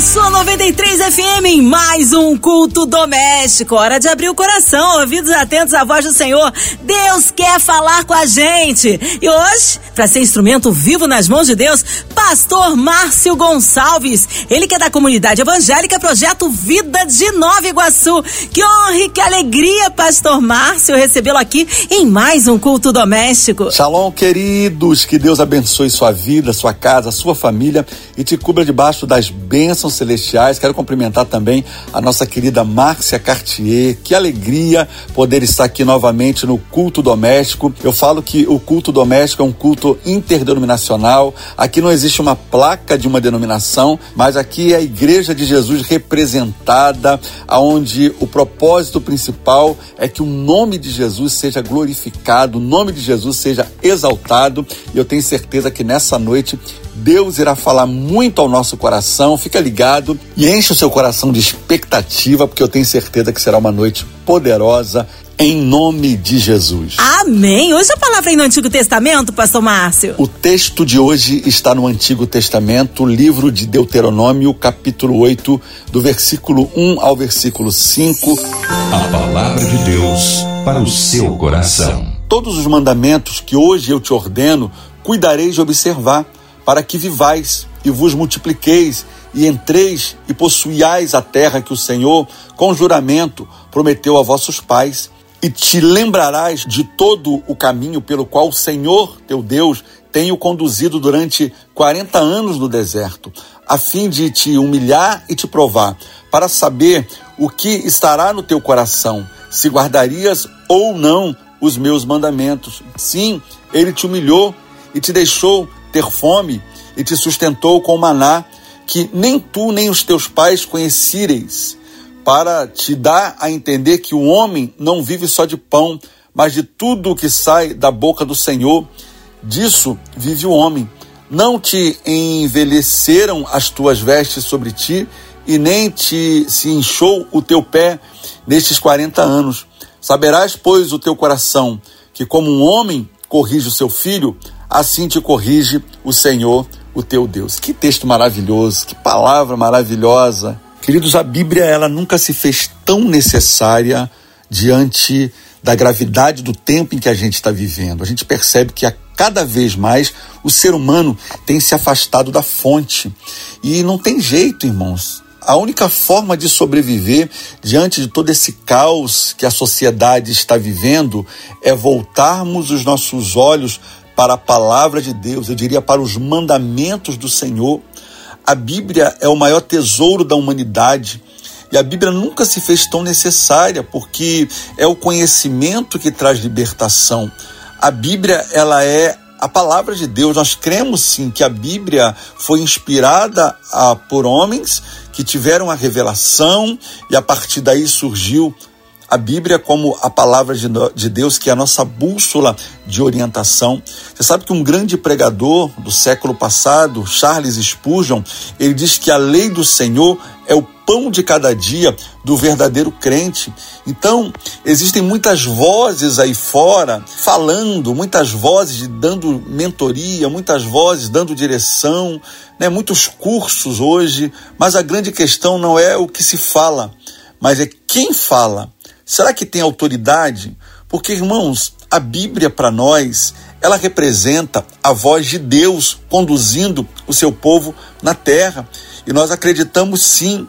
sua 93 FM mais um culto doméstico. Hora de abrir o coração, ouvidos atentos à voz do Senhor. Deus quer falar com a gente. E hoje, para ser instrumento vivo nas mãos de Deus, Pastor Márcio Gonçalves. Ele que é da comunidade evangélica Projeto Vida de Nova Iguaçu. Que honra e que alegria, Pastor Márcio, recebê-lo aqui em mais um culto doméstico. Shalom, queridos. Que Deus abençoe sua vida, sua casa, sua família e te cubra debaixo das bênçãos bênçãos celestiais. Quero cumprimentar também a nossa querida Márcia Cartier. Que alegria poder estar aqui novamente no culto doméstico. Eu falo que o culto doméstico é um culto interdenominacional. Aqui não existe uma placa de uma denominação, mas aqui é a Igreja de Jesus representada, aonde o propósito principal é que o nome de Jesus seja glorificado, o nome de Jesus seja exaltado. E eu tenho certeza que nessa noite Deus irá falar muito ao nosso coração. Fica ligado e enche o seu coração de expectativa, porque eu tenho certeza que será uma noite poderosa em nome de Jesus. Amém. Hoje a palavra é no Antigo Testamento, pastor Márcio. O texto de hoje está no Antigo Testamento, livro de Deuteronômio, capítulo 8, do versículo 1 ao versículo 5. A palavra de Deus para o seu coração. Todos os mandamentos que hoje eu te ordeno, cuidareis de observar para que vivais e vos multipliqueis e entreis e possuiais a terra que o Senhor, com juramento, prometeu a vossos pais. E te lembrarás de todo o caminho pelo qual o Senhor, teu Deus, tem o conduzido durante quarenta anos no deserto, a fim de te humilhar e te provar, para saber o que estará no teu coração, se guardarias ou não os meus mandamentos. Sim, ele te humilhou e te deixou ter fome e te sustentou com maná que nem tu nem os teus pais conhecereis, para te dar a entender que o homem não vive só de pão, mas de tudo o que sai da boca do Senhor. Disso vive o homem. Não te envelheceram as tuas vestes sobre ti, e nem te se inchou o teu pé nestes quarenta anos. Saberás, pois, o teu coração, que como um homem corrige o seu filho, assim te corrige o Senhor, o teu Deus. Que texto maravilhoso, que palavra maravilhosa. Queridos, a Bíblia ela nunca se fez tão necessária diante da gravidade do tempo em que a gente está vivendo. A gente percebe que a cada vez mais o ser humano tem se afastado da fonte. E não tem jeito, irmãos. A única forma de sobreviver diante de todo esse caos que a sociedade está vivendo é voltarmos os nossos olhos para a palavra de Deus, eu diria para os mandamentos do Senhor. A Bíblia é o maior tesouro da humanidade. E a Bíblia nunca se fez tão necessária, porque é o conhecimento que traz libertação. A Bíblia, ela é a palavra de Deus. Nós cremos sim que a Bíblia foi inspirada a, por homens que tiveram a revelação e a partir daí surgiu a Bíblia como a palavra de Deus, que é a nossa bússola de orientação. Você sabe que um grande pregador do século passado, Charles Spurgeon, ele diz que a lei do Senhor é o pão de cada dia do verdadeiro crente. Então, existem muitas vozes aí fora falando, muitas vozes dando mentoria, muitas vozes dando direção, né? muitos cursos hoje, mas a grande questão não é o que se fala, mas é quem fala. Será que tem autoridade? Porque, irmãos, a Bíblia para nós, ela representa a voz de Deus conduzindo o seu povo na terra. E nós acreditamos sim,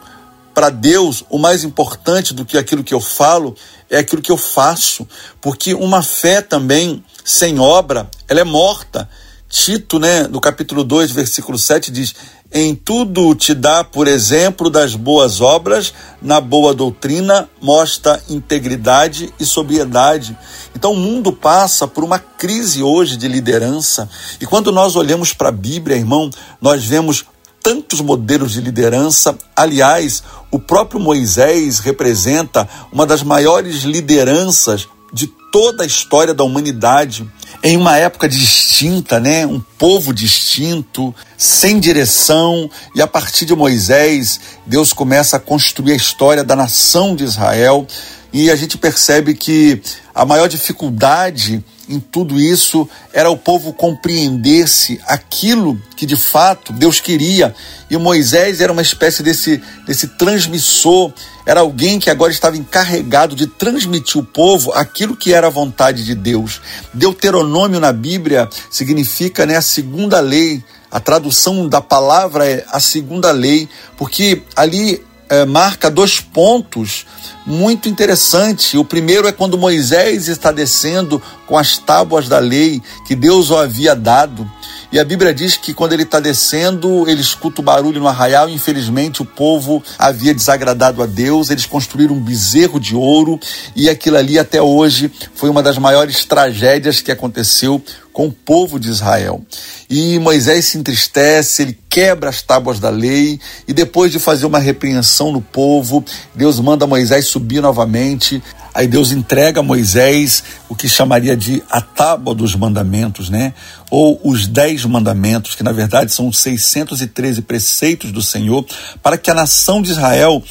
para Deus, o mais importante do que aquilo que eu falo é aquilo que eu faço, porque uma fé também sem obra, ela é morta. Tito, né, no capítulo 2, versículo 7 diz: em tudo te dá, por exemplo, das boas obras, na boa doutrina, mostra integridade e sobriedade. Então o mundo passa por uma crise hoje de liderança. E quando nós olhamos para a Bíblia, irmão, nós vemos tantos modelos de liderança. Aliás, o próprio Moisés representa uma das maiores lideranças de toda a história da humanidade em uma época distinta, né? Um povo distinto, sem direção, e a partir de Moisés, Deus começa a construir a história da nação de Israel, e a gente percebe que a maior dificuldade em tudo isso era o povo compreender-se aquilo que de fato Deus queria. E Moisés era uma espécie desse, desse transmissor, era alguém que agora estava encarregado de transmitir ao povo aquilo que era a vontade de Deus. Deuteronômio na Bíblia significa né, a segunda lei. A tradução da palavra é a segunda lei, porque ali é, marca dois pontos muito interessantes. O primeiro é quando Moisés está descendo com as tábuas da lei que Deus o havia dado. E a Bíblia diz que quando ele está descendo, ele escuta o barulho no arraial. Infelizmente, o povo havia desagradado a Deus. Eles construíram um bezerro de ouro. E aquilo ali, até hoje, foi uma das maiores tragédias que aconteceu com o povo de Israel. E Moisés se entristece, ele quebra as tábuas da lei, e depois de fazer uma repreensão no povo, Deus manda Moisés subir novamente. Aí Deus entrega a Moisés o que chamaria de a tábua dos mandamentos, né? Ou os dez mandamentos, que na verdade são 613 preceitos do Senhor, para que a nação de Israel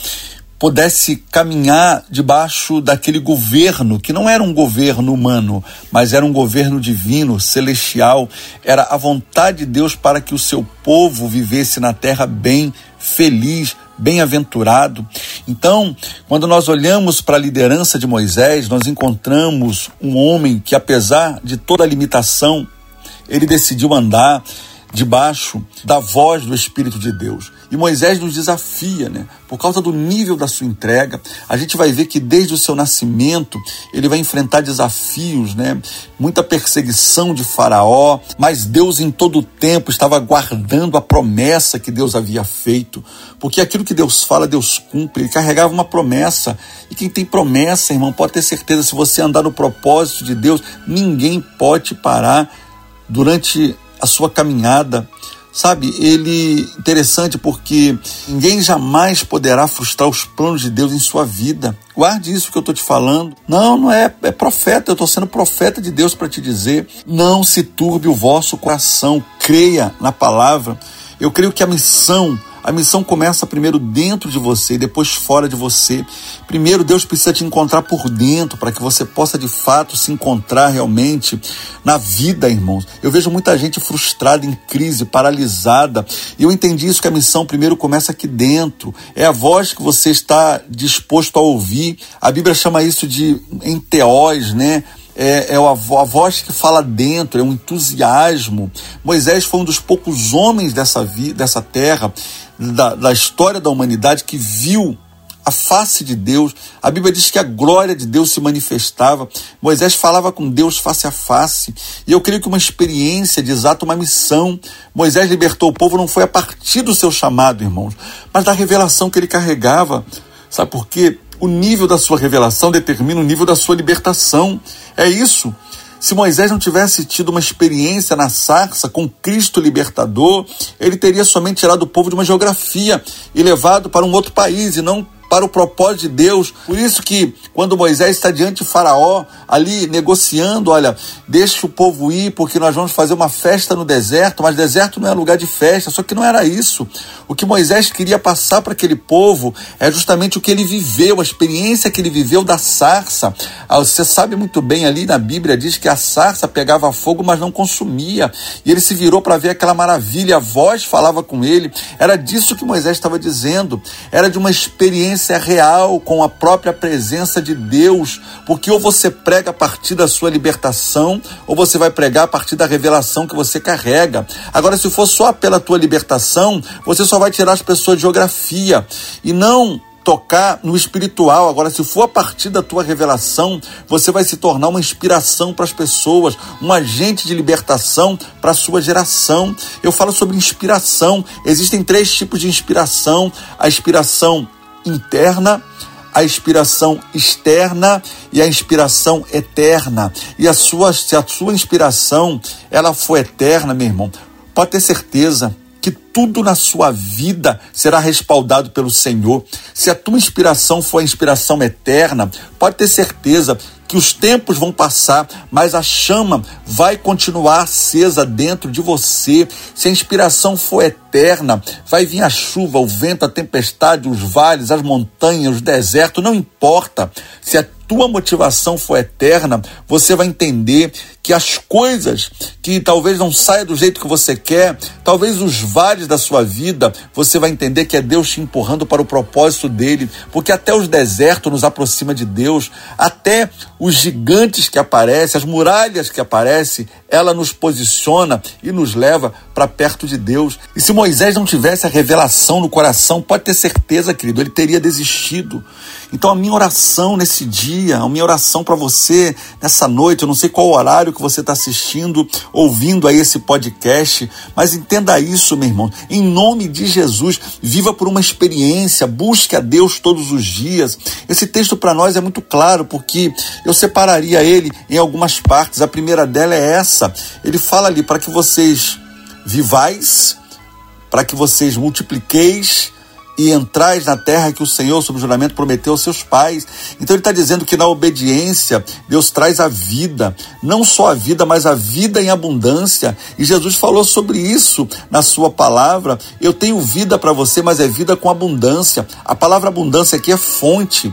pudesse caminhar debaixo daquele governo, que não era um governo humano, mas era um governo divino, celestial, era a vontade de Deus para que o seu povo vivesse na terra bem, feliz, bem-aventurado. Então, quando nós olhamos para a liderança de Moisés, nós encontramos um homem que, apesar de toda a limitação, ele decidiu andar debaixo da voz do Espírito de Deus. E Moisés nos desafia, né? Por causa do nível da sua entrega, a gente vai ver que desde o seu nascimento ele vai enfrentar desafios, né? Muita perseguição de Faraó, mas Deus em todo o tempo estava guardando a promessa que Deus havia feito, porque aquilo que Deus fala, Deus cumpre. Ele carregava uma promessa. E quem tem promessa, irmão, pode ter certeza, se você andar no propósito de Deus, ninguém pode parar durante a sua caminhada. Sabe, ele interessante porque ninguém jamais poderá frustrar os planos de Deus em sua vida. Guarde isso que eu estou te falando. Não, não é, é profeta, eu estou sendo profeta de Deus para te dizer. Não se turbe o vosso coração, creia na palavra. Eu creio que a missão a missão começa primeiro dentro de você, depois fora de você. Primeiro, Deus precisa te encontrar por dentro, para que você possa de fato se encontrar realmente na vida, irmãos. Eu vejo muita gente frustrada, em crise, paralisada. E eu entendi isso que a missão primeiro começa aqui dentro. É a voz que você está disposto a ouvir. A Bíblia chama isso de enteós, né? É, é a, voz que fala dentro, é um entusiasmo. Moisés foi um dos poucos homens dessa, vi, dessa terra, da, da história da humanidade, que viu a face de Deus. A Bíblia diz que a glória de Deus se manifestava. Moisés falava com Deus face a face. E eu creio que uma experiência desata uma missão. Moisés libertou o povo não foi a partir do seu chamado, irmãos, mas da revelação que ele carregava. Sabe por quê? O nível da sua revelação determina o nível da sua libertação. É isso. Se Moisés não tivesse tido uma experiência na sarça com Cristo libertador, ele teria somente tirado o povo de uma geografia e levado para um outro país e não para o propósito de Deus. Por isso que quando Moisés está diante de Faraó, ali negociando, olha, deixa o povo ir porque nós vamos fazer uma festa no deserto, mas deserto não é lugar de festa, só que não era isso. O que Moisés queria passar para aquele povo é justamente o que ele viveu, a experiência que ele viveu da sarça. Ah, você sabe muito bem ali na Bíblia diz que a sarça pegava fogo, mas não consumia. E ele se virou para ver aquela maravilha, a voz falava com ele. Era disso que Moisés estava dizendo. Era de uma experiência experiência real com a própria presença de Deus, porque ou você prega a partir da sua libertação, ou você vai pregar a partir da revelação que você carrega. Agora, se for só pela tua libertação, você só vai tirar as pessoas de geografia e não tocar no espiritual. Agora, se for a partir da tua revelação, você vai se tornar uma inspiração para as pessoas, um agente de libertação para a sua geração. Eu falo sobre inspiração. Existem três tipos de inspiração: a inspiração interna, a inspiração externa e a inspiração eterna. E a sua, se a sua inspiração ela for eterna, meu irmão, pode ter certeza que tudo na sua vida será respaldado pelo Senhor. Se a tua inspiração for a inspiração eterna, pode ter certeza que os tempos vão passar, mas a chama vai continuar acesa dentro de você. Se a inspiração for eterna, vai vir a chuva, o vento, a tempestade, os vales, as montanhas, os desertos, não importa. Se a tua motivação for eterna, você vai entender que as coisas que talvez não saia do jeito que você quer, talvez os vales da sua vida, você vai entender que é Deus te empurrando para o propósito dele, porque até os desertos nos aproxima de Deus, até os gigantes que aparecem, as muralhas que aparecem, ela nos posiciona e nos leva para perto de Deus. E se Moisés não tivesse a revelação no coração, pode ter certeza, querido, ele teria desistido. Então a minha oração nesse dia, a minha oração para você nessa noite, eu não sei qual horário que você está assistindo, ouvindo aí esse podcast, mas entenda isso, meu irmão. Em nome de Jesus, viva por uma experiência, busque a Deus todos os dias. Esse texto para nós é muito claro, porque eu separaria ele em algumas partes. A primeira dela é essa. Ele fala ali para que vocês vivais, para que vocês multipliqueis e entrais na terra que o Senhor, sob juramento, prometeu aos seus pais. Então ele está dizendo que na obediência Deus traz a vida, não só a vida, mas a vida em abundância. E Jesus falou sobre isso na sua palavra. Eu tenho vida para você, mas é vida com abundância. A palavra abundância aqui é fonte.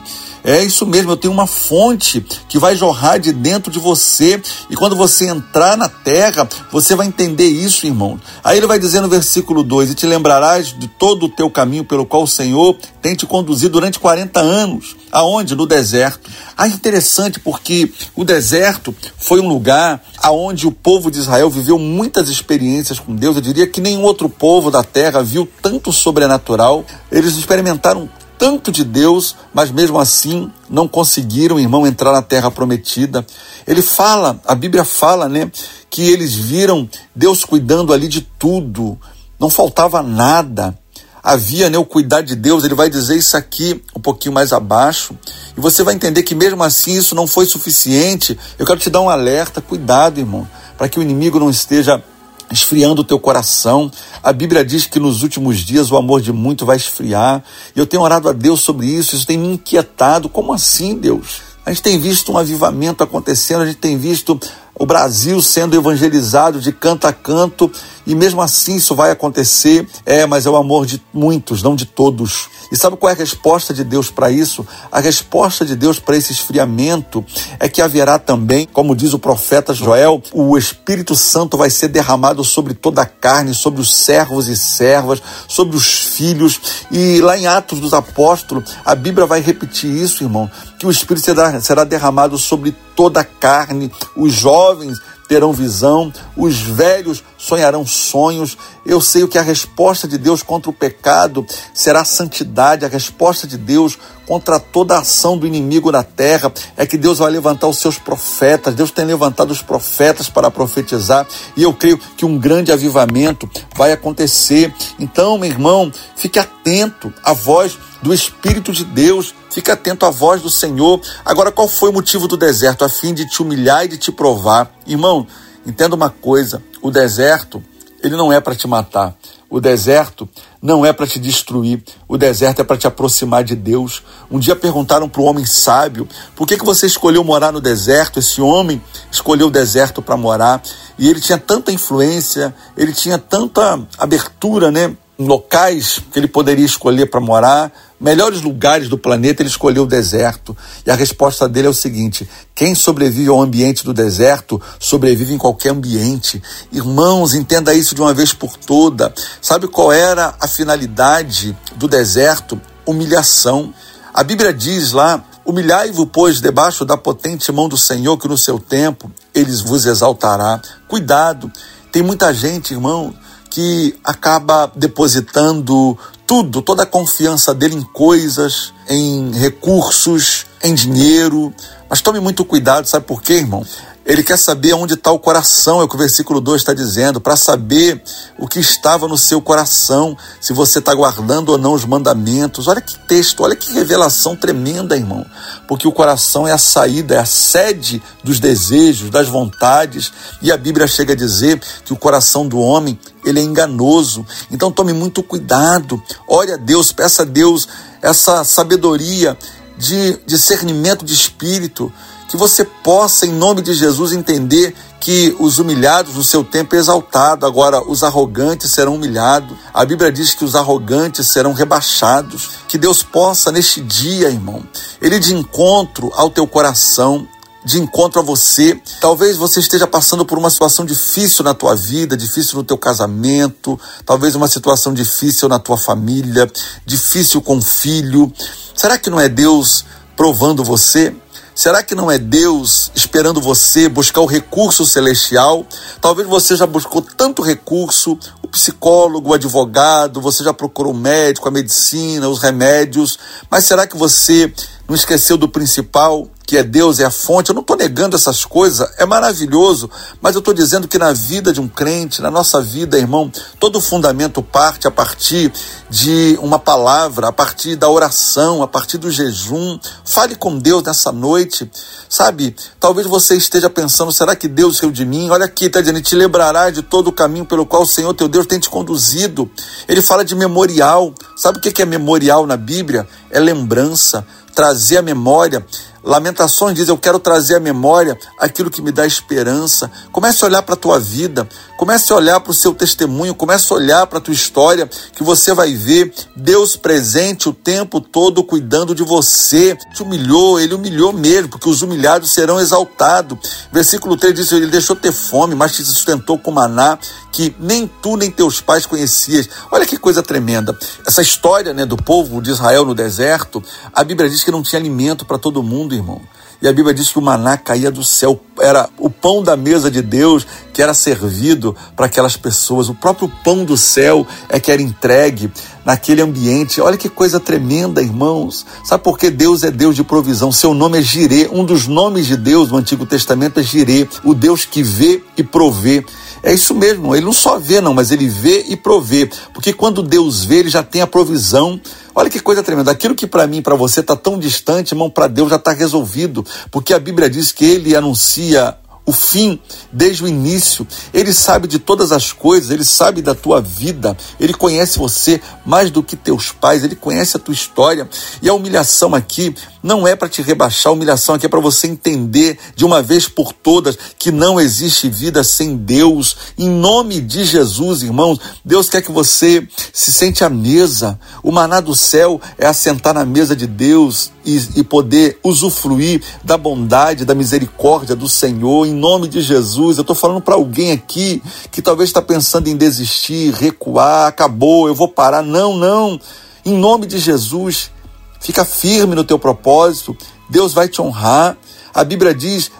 É isso mesmo, eu tenho uma fonte que vai jorrar de dentro de você, e quando você entrar na terra, você vai entender isso, irmão. Aí ele vai dizer no versículo 2: E te lembrarás de todo o teu caminho pelo qual o Senhor tem te conduzido durante 40 anos. Aonde? No deserto. Ah, interessante porque o deserto foi um lugar aonde o povo de Israel viveu muitas experiências com Deus. Eu diria que nenhum outro povo da terra viu tanto sobrenatural. Eles experimentaram tanto de Deus, mas mesmo assim não conseguiram, irmão, entrar na terra prometida. Ele fala, a Bíblia fala, né, que eles viram Deus cuidando ali de tudo, não faltava nada. Havia né, o cuidar de Deus, ele vai dizer isso aqui um pouquinho mais abaixo, e você vai entender que mesmo assim isso não foi suficiente. Eu quero te dar um alerta, cuidado, irmão, para que o inimigo não esteja esfriando o teu coração. A Bíblia diz que nos últimos dias o amor de muito vai esfriar. E eu tenho orado a Deus sobre isso, isso tem me inquietado. Como assim, Deus? A gente tem visto um avivamento acontecendo, a gente tem visto o Brasil sendo evangelizado de canto a canto, e mesmo assim isso vai acontecer. É, mas é o amor de muitos, não de todos. E sabe qual é a resposta de Deus para isso? A resposta de Deus para esse esfriamento é que haverá também, como diz o profeta Joel, o Espírito Santo vai ser derramado sobre toda a carne, sobre os servos e servas, sobre os filhos. E lá em Atos dos Apóstolos, a Bíblia vai repetir isso, irmão, que o Espírito será, será derramado sobre toda a carne, os jovens terão visão, os velhos sonharão sonhos. Eu sei que a resposta de Deus contra o pecado será a santidade, a resposta de Deus contra toda a ação do inimigo na terra é que Deus vai levantar os seus profetas. Deus tem levantado os profetas para profetizar e eu creio que um grande avivamento vai acontecer. Então, meu irmão, fique atento à voz do Espírito de Deus. Fique atento à voz do Senhor. Agora, qual foi o motivo do deserto? A fim de te humilhar e de te provar. Irmão, entenda uma coisa: o deserto, ele não é para te matar. O deserto não é para te destruir. O deserto é para te aproximar de Deus. Um dia perguntaram para o homem sábio: por que, que você escolheu morar no deserto? Esse homem escolheu o deserto para morar. E ele tinha tanta influência, ele tinha tanta abertura, né? Locais que ele poderia escolher para morar, melhores lugares do planeta, ele escolheu o deserto. E a resposta dele é o seguinte: quem sobrevive ao ambiente do deserto, sobrevive em qualquer ambiente. Irmãos, entenda isso de uma vez por toda. Sabe qual era a finalidade do deserto? Humilhação. A Bíblia diz lá: Humilhai-vos, pois, debaixo da potente mão do Senhor, que no seu tempo ele vos exaltará. Cuidado, tem muita gente, irmão, que acaba depositando tudo, toda a confiança dele em coisas, em recursos, em dinheiro. Mas tome muito cuidado, sabe por quê, irmão? Ele quer saber onde está o coração, é o que o versículo 2 está dizendo, para saber o que estava no seu coração, se você está guardando ou não os mandamentos. Olha que texto, olha que revelação tremenda, irmão. Porque o coração é a saída, é a sede dos desejos, das vontades. E a Bíblia chega a dizer que o coração do homem, ele é enganoso. Então tome muito cuidado. Ore a Deus, peça a Deus essa sabedoria de discernimento de espírito, que você possa, em nome de Jesus, entender que os humilhados no seu tempo é exaltado, agora os arrogantes serão humilhados. A Bíblia diz que os arrogantes serão rebaixados. Que Deus possa, neste dia, irmão, ele de encontro ao teu coração, de encontro a você. Talvez você esteja passando por uma situação difícil na tua vida, difícil no teu casamento, talvez uma situação difícil na tua família, difícil com o filho. Será que não é Deus provando você? Será que não é Deus esperando você buscar o recurso celestial? Talvez você já buscou tanto recurso, o psicólogo, o advogado, você já procurou o médico, a medicina, os remédios, mas será que você não esqueceu do principal? Que é Deus, é a fonte. Eu não estou negando essas coisas, é maravilhoso, mas eu estou dizendo que na vida de um crente, na nossa vida, irmão, todo fundamento parte a partir de uma palavra, a partir da oração, a partir do jejum. Fale com Deus nessa noite, sabe? Talvez você esteja pensando: será que Deus riu de mim? Olha aqui, está dizendo: te lembrará de todo o caminho pelo qual o Senhor teu Deus tem te conduzido. Ele fala de memorial. Sabe o que é memorial na Bíblia? É lembrança, trazer a memória. Lamentações diz: Eu quero trazer à memória aquilo que me dá esperança. Comece a olhar para a tua vida, comece a olhar para o seu testemunho, comece a olhar para a tua história, que você vai ver Deus presente o tempo todo cuidando de você. Te humilhou, ele humilhou mesmo, porque os humilhados serão exaltados. Versículo 3 diz: Ele deixou ter fome, mas te sustentou com maná, que nem tu nem teus pais conhecias. Olha que coisa tremenda. Essa história né, do povo de Israel no deserto, a Bíblia diz que não tinha alimento para todo mundo, irmão. E a Bíblia diz que o maná caía do céu, era o pão da mesa de Deus que era servido para aquelas pessoas. O próprio pão do céu é que era entregue naquele ambiente. Olha que coisa tremenda, irmãos. Sabe por que Deus é Deus de provisão? Seu nome é Jirê. Um dos nomes de Deus no Antigo Testamento é Jirê, o Deus que vê e provê. É isso mesmo, ele não só vê, não, mas ele vê e provê. Porque quando Deus vê, ele já tem a provisão. Olha que coisa tremenda. Aquilo que para mim, para você está tão distante, irmão, para Deus já está resolvido. Porque a Bíblia diz que ele anuncia o fim desde o início. Ele sabe de todas as coisas, ele sabe da tua vida, ele conhece você mais do que teus pais, ele conhece a tua história. E a humilhação aqui não é para te rebaixar, humilhação aqui é para você entender de uma vez por todas que não existe vida sem Deus. Em nome de Jesus, irmãos, Deus quer que você se sente à mesa. O maná do céu é assentar na mesa de Deus e, e poder usufruir da bondade, da misericórdia do Senhor. Em nome de Jesus, eu estou falando para alguém aqui que talvez está pensando em desistir, recuar, acabou, eu vou parar. Não, não. Em nome de Jesus, fica firme no teu propósito. Deus vai te honrar. A Bíblia diz,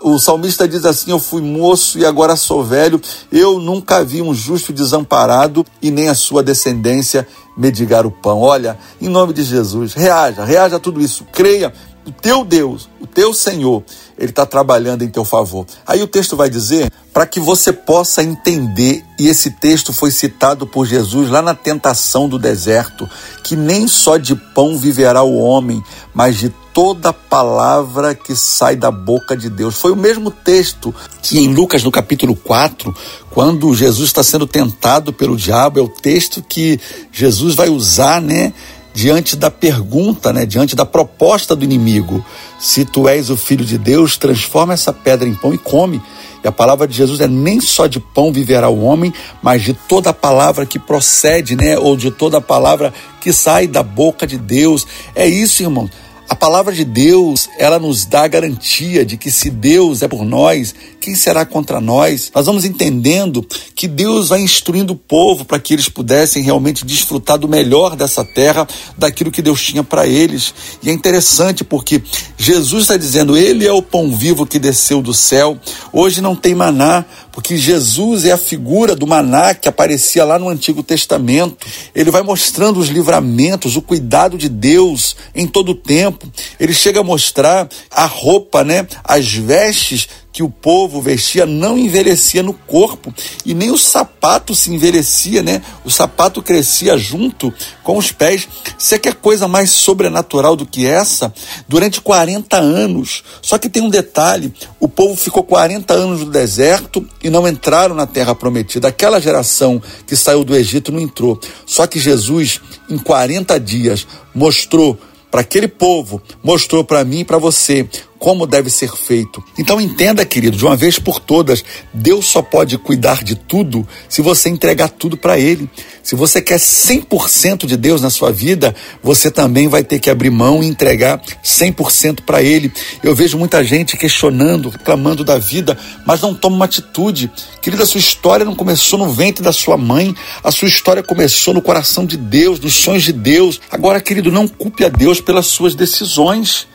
o salmista diz assim: Eu fui moço e agora sou velho. Eu nunca vi um justo desamparado e nem a sua descendência medigar o pão. Olha, em nome de Jesus, reaja, reaja a tudo isso. Creia, o teu Deus, o teu Senhor, ele está trabalhando em teu favor. Aí o texto vai dizer para que você possa entender, e esse texto foi citado por Jesus lá na tentação do deserto, que nem só de pão viverá o homem, mas de toda palavra que sai da boca de Deus. Foi o mesmo texto que em Lucas, no capítulo 4, quando Jesus está sendo tentado pelo diabo, é o texto que Jesus vai usar, né? Diante da pergunta, né, diante da proposta do inimigo. Se tu és o filho de Deus, transforma essa pedra em pão e come. E a palavra de Jesus é nem só de pão viverá o homem, mas de toda a palavra que procede, né, ou de toda a palavra que sai da boca de Deus. É isso, irmão. A palavra de Deus, ela nos dá a garantia de que se Deus é por nós, quem será contra nós? Nós vamos entendendo que Deus vai instruindo o povo para que eles pudessem realmente desfrutar do melhor dessa terra, daquilo que Deus tinha para eles. E é interessante porque Jesus está dizendo: Ele é o pão vivo que desceu do céu. Hoje não tem maná, porque Jesus é a figura do maná que aparecia lá no Antigo Testamento. Ele vai mostrando os livramentos, o cuidado de Deus em todo o tempo. Ele chega a mostrar a roupa, né, as vestes que o povo vestia não envelhecia no corpo e nem o sapato se envelhecia, né? O sapato crescia junto com os pés. Você quer coisa mais sobrenatural do que essa? Durante 40 anos. Só que tem um detalhe: o povo ficou 40 anos no deserto e não entraram na terra prometida. Aquela geração que saiu do Egito não entrou. Só que Jesus, em 40 dias, mostrou para aquele povo, mostrou para mim e para você como deve ser feito. Então entenda, querido, de uma vez por todas, Deus só pode cuidar de tudo se você entregar tudo para Ele. Se você quer 100% de Deus na sua vida, você também vai ter que abrir mão e entregar 100% para Ele. Eu vejo muita gente questionando, reclamando da vida, mas não toma uma atitude. Querida, a sua história não começou no ventre da sua mãe, a sua história começou no coração de Deus, nos sonhos de Deus. Agora, querido, não culpe a Deus pelas suas decisões.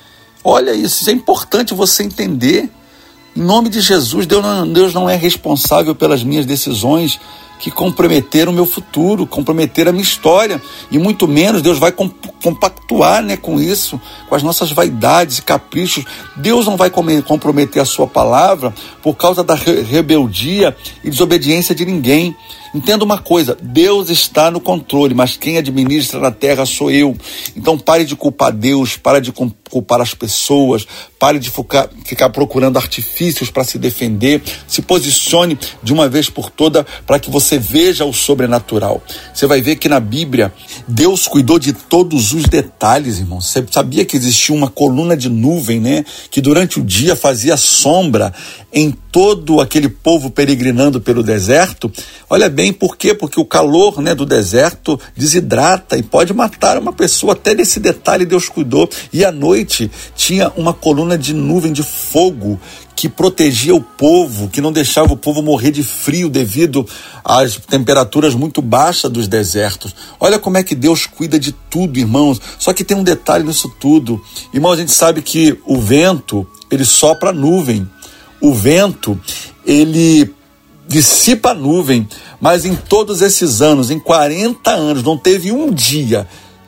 Olha isso, é importante você entender. Em nome de Jesus, Deus não, Deus não é responsável pelas minhas decisões que comprometeram o meu futuro, comprometeram a minha história. E muito menos Deus vai compactuar né, com isso, com as nossas vaidades e caprichos. Deus não vai comprometer a sua palavra por causa da rebeldia e desobediência de ninguém. Entenda uma coisa: Deus está no controle, mas quem administra na terra sou eu. Então pare de culpar Deus, pare de culpar as pessoas, pare de ficar, ficar procurando artifícios para se defender. Se posicione de uma vez por toda para que você veja o sobrenatural. Você vai ver que na Bíblia Deus cuidou de todos os detalhes, irmão. Você sabia que existia uma coluna de nuvem, né? Que durante o dia fazia sombra em todo aquele povo peregrinando pelo deserto. Olha bem, por quê? Porque o calor né, do deserto desidrata e pode matar uma pessoa. Até nesse detalhe Deus cuidou. E à noite tinha uma coluna de nuvem de fogo que protegia o povo, que não deixava o povo morrer de frio devido às temperaturas muito baixas dos desertos. Olha como é que Deus cuida de tudo, irmãos. Só que tem um detalhe nisso tudo. Irmãos, a gente sabe que o vento, ele sopra a nuvem. O vento, ele dissipa a nuvem, mas em todos esses anos, em 40 anos, não teve um dia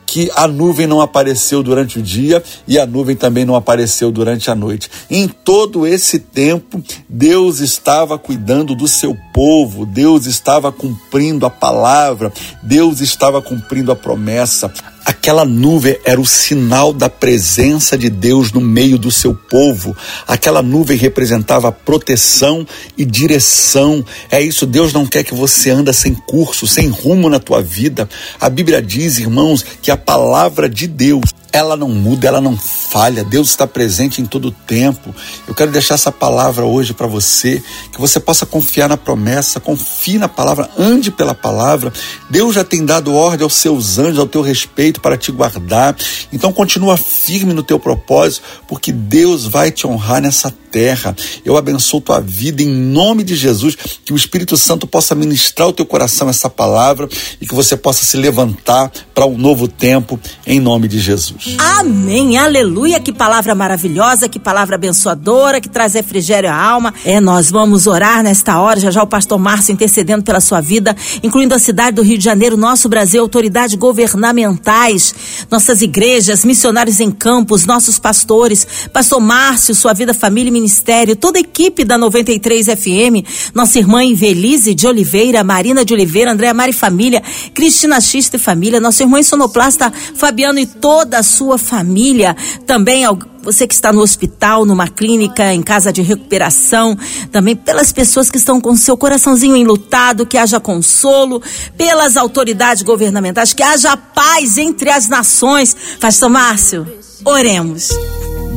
que a nuvem não apareceu durante o dia e a nuvem também não apareceu durante a noite. Em todo esse tempo, Deus estava cuidando do seu povo, Deus estava cumprindo a palavra, Deus estava cumprindo a promessa. Aquela nuvem era o sinal da presença de Deus no meio do seu povo. Aquela nuvem representava proteção e direção. É isso, Deus não quer que você anda sem curso, sem rumo na tua vida. A Bíblia diz, irmãos, que a palavra de Deus ela não muda, ela não falha. Deus está presente em todo o tempo. Eu quero deixar essa palavra hoje para você, que você possa confiar na promessa, confie na palavra, ande pela palavra. Deus já tem dado ordem aos seus anjos ao teu respeito para te guardar. Então continua firme no teu propósito, porque Deus vai te honrar nessa terra. Eu abençoo tua vida em nome de Jesus, que o Espírito Santo possa ministrar ao teu coração essa palavra e que você possa se levantar para um novo tempo em nome de Jesus. Amém. Aleluia. Que palavra maravilhosa, que palavra abençoadora, que traz refrigério à alma. É, nós vamos orar nesta hora, já já o pastor Márcio intercedendo pela sua vida, incluindo a cidade do Rio de Janeiro, nosso Brasil, autoridades governamentais, nossas igrejas, missionários em campos, nossos pastores, pastor Márcio, sua vida, família e Ministério, toda a equipe da 93 FM, nossa irmã Invelise de Oliveira, Marina de Oliveira, Andréa Mari Família, Cristina Xista e Família, nosso irmão sonoplasta Fabiano e toda a sua família, também você que está no hospital, numa clínica, em casa de recuperação, também pelas pessoas que estão com seu coraçãozinho enlutado, que haja consolo, pelas autoridades governamentais, que haja paz entre as nações. Pastor Márcio, oremos.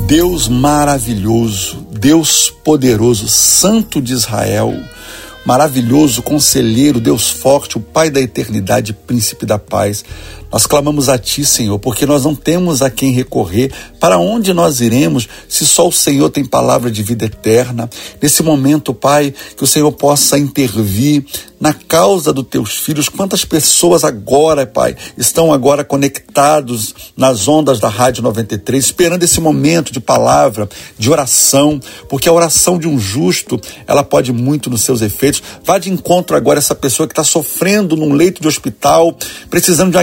Deus maravilhoso, Deus poderoso, Santo de Israel, maravilhoso, conselheiro, Deus forte, o Pai da eternidade, príncipe da paz. Nós clamamos a Ti, Senhor, porque nós não temos a quem recorrer. Para onde nós iremos se só o Senhor tem palavra de vida eterna? Nesse momento, Pai, que o Senhor possa intervir na causa dos teus filhos. Quantas pessoas agora, Pai, estão agora conectados nas ondas da Rádio 93, esperando esse momento de palavra, de oração, porque a oração de um justo, ela pode muito nos seus efeitos. Vá de encontro agora essa pessoa que está sofrendo num leito de hospital, precisando de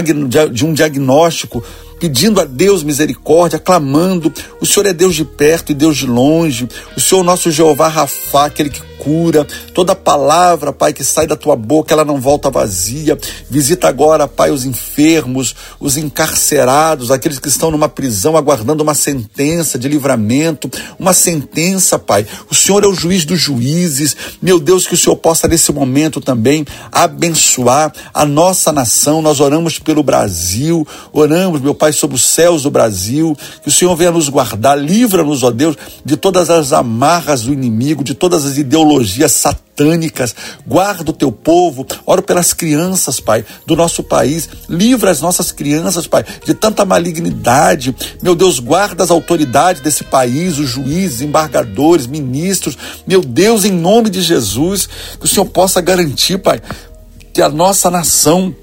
de um diagnóstico, pedindo a Deus misericórdia, clamando: o Senhor é Deus de perto e Deus de longe, o Senhor, nosso Jeová Rafá, aquele que cura. Toda palavra, Pai, que sai da tua boca, ela não volta vazia. Visita agora, Pai, os enfermos, os encarcerados, aqueles que estão numa prisão aguardando uma sentença de livramento, uma sentença, Pai. O Senhor é o juiz dos juízes. Meu Deus, que o Senhor possa nesse momento também abençoar a nossa nação. Nós oramos pelo Brasil, oramos, meu Pai, sobre os céus do Brasil. Que o Senhor venha nos guardar, livra-nos, ó Deus, de todas as amarras do inimigo, de todas as ideologias satânicas. Guarda o teu povo. Oro pelas crianças, Pai, do nosso país. Livra as nossas crianças, Pai, de tanta malignidade. Meu Deus, guarda as autoridades desse país, os juízes, embargadores, ministros. Meu Deus, em nome de Jesus, que o Senhor possa garantir, Pai, que a nossa nação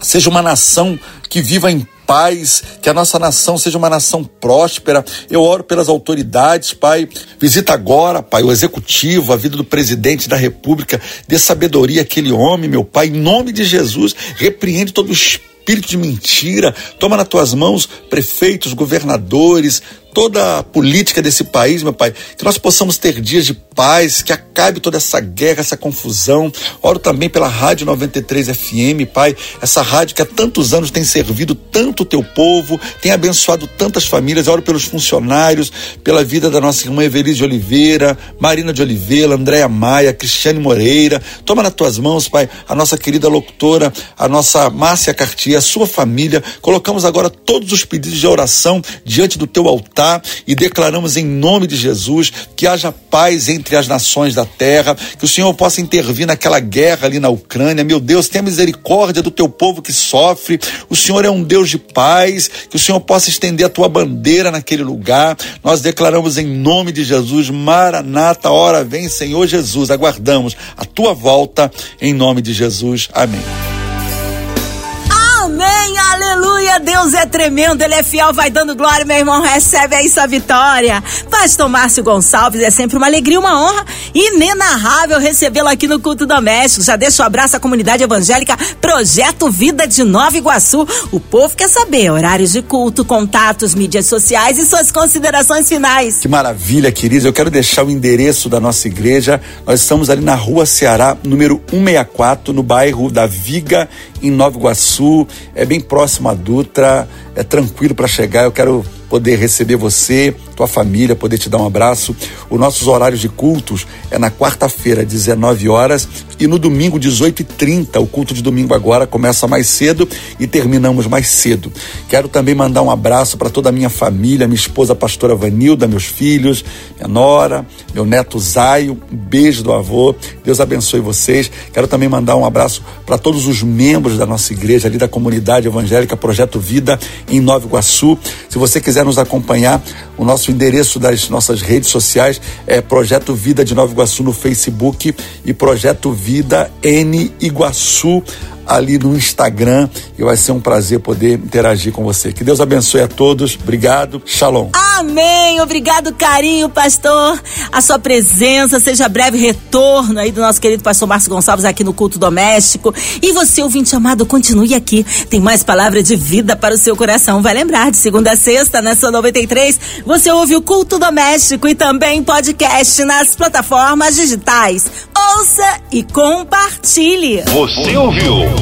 seja uma nação que viva em paz, que a nossa nação seja uma nação próspera. Eu oro pelas autoridades, Pai. Visita agora, Pai, o executivo, a vida do presidente da República, dê sabedoria àquele homem, meu Pai, em nome de Jesus. Repreende todo o espírito de mentira. Toma nas tuas mãos prefeitos, governadores, toda a política desse país, meu Pai, que nós possamos ter dias de paz, que acabe toda essa guerra, essa confusão. Oro também pela Rádio 93 FM, Pai, essa rádio que há tantos anos tem servido tanto o teu povo, tem abençoado tantas famílias. Oro pelos funcionários, pela vida da nossa irmã Evelise de Oliveira, Marina de Oliveira, Andréa Maia, Cristiane Moreira. Toma nas tuas mãos, Pai, a nossa querida locutora, a nossa Márcia Cartier, a sua família. Colocamos agora todos os pedidos de oração diante do teu altar e declaramos em nome de Jesus que haja paz entre as nações da terra, que o Senhor possa intervir naquela guerra ali na Ucrânia. Meu Deus, tenha misericórdia do teu povo que sofre. O Senhor é um Deus de paz, que o Senhor possa estender a tua bandeira naquele lugar. Nós declaramos em nome de Jesus, Maranata, hora vem, Senhor Jesus. Aguardamos a tua volta em nome de Jesus. Amém. Amém, aleluia, Deus é tremendo, Ele é fiel, vai dando glória, meu irmão, recebe aí sua vitória. Pastor Márcio Gonçalves, é sempre uma alegria, uma honra inenarrável recebê-lo aqui no Culto Doméstico. Já deixa um abraço à comunidade evangélica Projeto Vida de Nova Iguaçu. O povo quer saber horários de culto, contatos, mídias sociais e suas considerações finais. Que maravilha, queridos, eu quero deixar o endereço da nossa igreja. Nós estamos ali na Rua Ceará, número 164, no bairro da Viga, em Nova Iguaçu é bem próximo à Dutra, é tranquilo para chegar. Eu quero poder receber você, tua família, poder te dar um abraço. Os nossos horários de cultos é na quarta-feira, 19 horas, e no domingo, 18h30. O culto de domingo agora começa mais cedo e terminamos mais cedo. Quero também mandar um abraço para toda a minha família, minha esposa, pastora Vanilda, meus filhos, minha nora, meu neto Zaio. Um beijo do avô. Deus abençoe vocês. Quero também mandar um abraço para todos os membros da nossa igreja, ali da comunidade evangélica Projeto Vida, em Nova Iguaçu. Se você quiser nos acompanhar, o nosso endereço das nossas redes sociais é Projeto Vida de Nova Iguaçu no Facebook e Projeto Vida N Iguaçu ali no Instagram e vai ser um prazer poder interagir com você. Que Deus abençoe a todos. Obrigado. Shalom. Amém. Obrigado, carinho, pastor. A sua presença, seja breve retorno aí do nosso querido pastor Márcio Gonçalves aqui no culto doméstico. E você, ouvinte amado, continue aqui. Tem mais palavra de vida para o seu coração. Vai lembrar, de segunda a sexta, nessa 93, você ouve o culto doméstico e também podcast nas plataformas digitais. Ouça e compartilhe. Você ouviu?